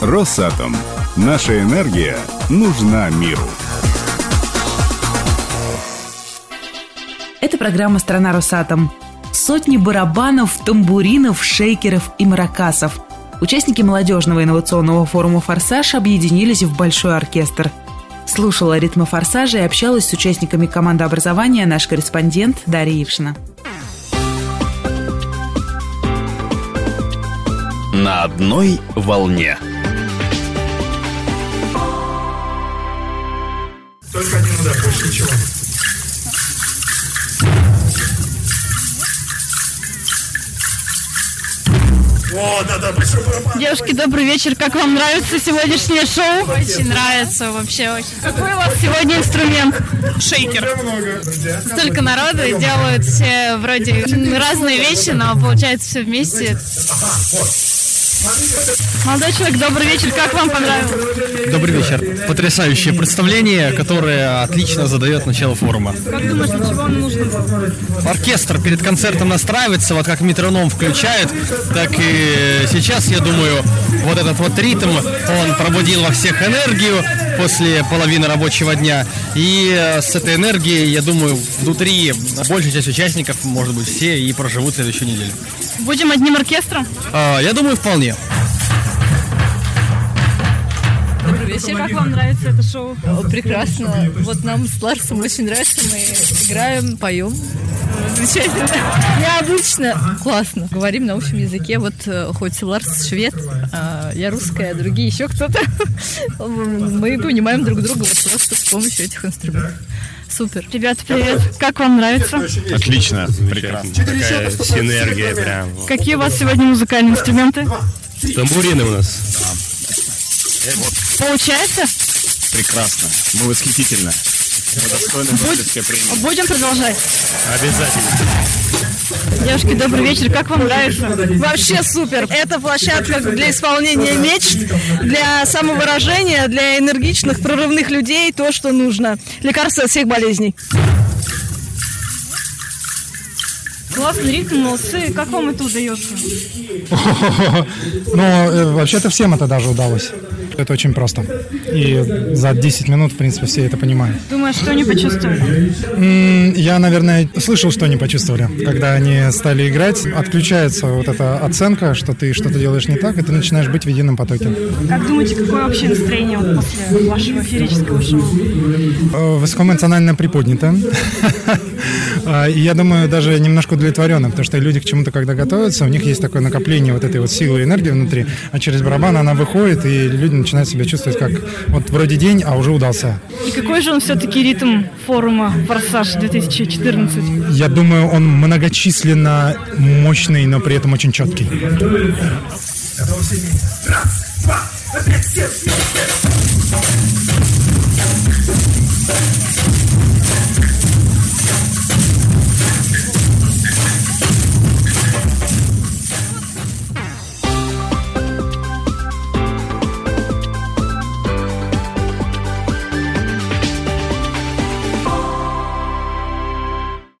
Росатом. Наша энергия нужна миру. Это программа «Страна Росатом». Сотни барабанов, тамбуринов, шейкеров и маракасов. Участники молодежного инновационного форума «Форсаж» объединились в большой оркестр. Слушала ритмы «Форсажа» и общалась с участниками команды образования наш корреспондент Дарья Ившина. На одной волне. О, да, да, большой барабан. Девушки, добрый вечер. Как вам нравится сегодняшнее шоу? Очень нравится, вообще очень. Какой у вас сегодня инструмент? Шейкер. Столько народу и делают все вроде разные вещи, но получается все вместе. Молодой человек, добрый вечер. Как вам понравилось? Добрый вечер. Потрясающее представление, которое отлично задает начало форума. Как думаешь, для чего оно нужно? Оркестр перед концертом настраивается, вот как метроном включает, так и сейчас, я думаю, вот этот вот ритм, он пробудил во всех энергию после половины рабочего дня. И э, с этой энергией, я думаю, внутри большая часть участников, может быть, все и проживут следующую неделю. Будем одним оркестром? А, Я думаю, вполне. Вечер. Как вам нравится это шоу? Прекрасно. Вот нам с Ларсом очень нравится. Мы играем, поем. Замечательно. Необычно. Классно. Говорим на общем языке. Вот э, хоть Ларс швед, а я русская, а другие еще кто-то. Мы понимаем друг друга вот просто с помощью этих инструментов. Супер. Ребята, привет. Как вам нравится? Отлично, прекрасно. Такая синергия прям. Какие у вас сегодня музыкальные инструменты? Тамбурины у нас. Получается? Прекрасно. Мы восхитительно. Мы достойны Нобелевской премии. Будем продолжать. Обязательно. Девушки, добрый вечер. Как вам нравится? Вообще супер. Это площадка для исполнения мечт, для самовыражения, для энергичных, прорывных людей, то, что нужно. Лекарство от всех болезней. Классный ритм, молодцы. Как вам это удается? Ну, э, вообще-то всем это даже удалось. Это очень просто. И за 10 минут, в принципе, все это понимают. Думаю, что не почувствовали? Я, наверное, слышал, что они почувствовали. Когда они стали играть, отключается вот эта оценка, что ты что-то делаешь не так, и ты начинаешь быть в едином потоке. Как думаете, какое вообще настроение вот после вашего феерического шоу? Э, Высокоэмоционально приподнято. А, И я думаю, даже немножко удовлетворенно, потому что люди к чему-то, когда готовятся, у них есть такое накопление вот этой вот силы и энергии внутри, а через барабан она выходит, и люди начинают себя чувствовать как вот вроде день, а уже удался. И какой же он все-таки ритм форума «Форсаж 2014»? Я думаю, он многочисленно мощный, но при этом очень четкий. Раз, два, опять все вместе.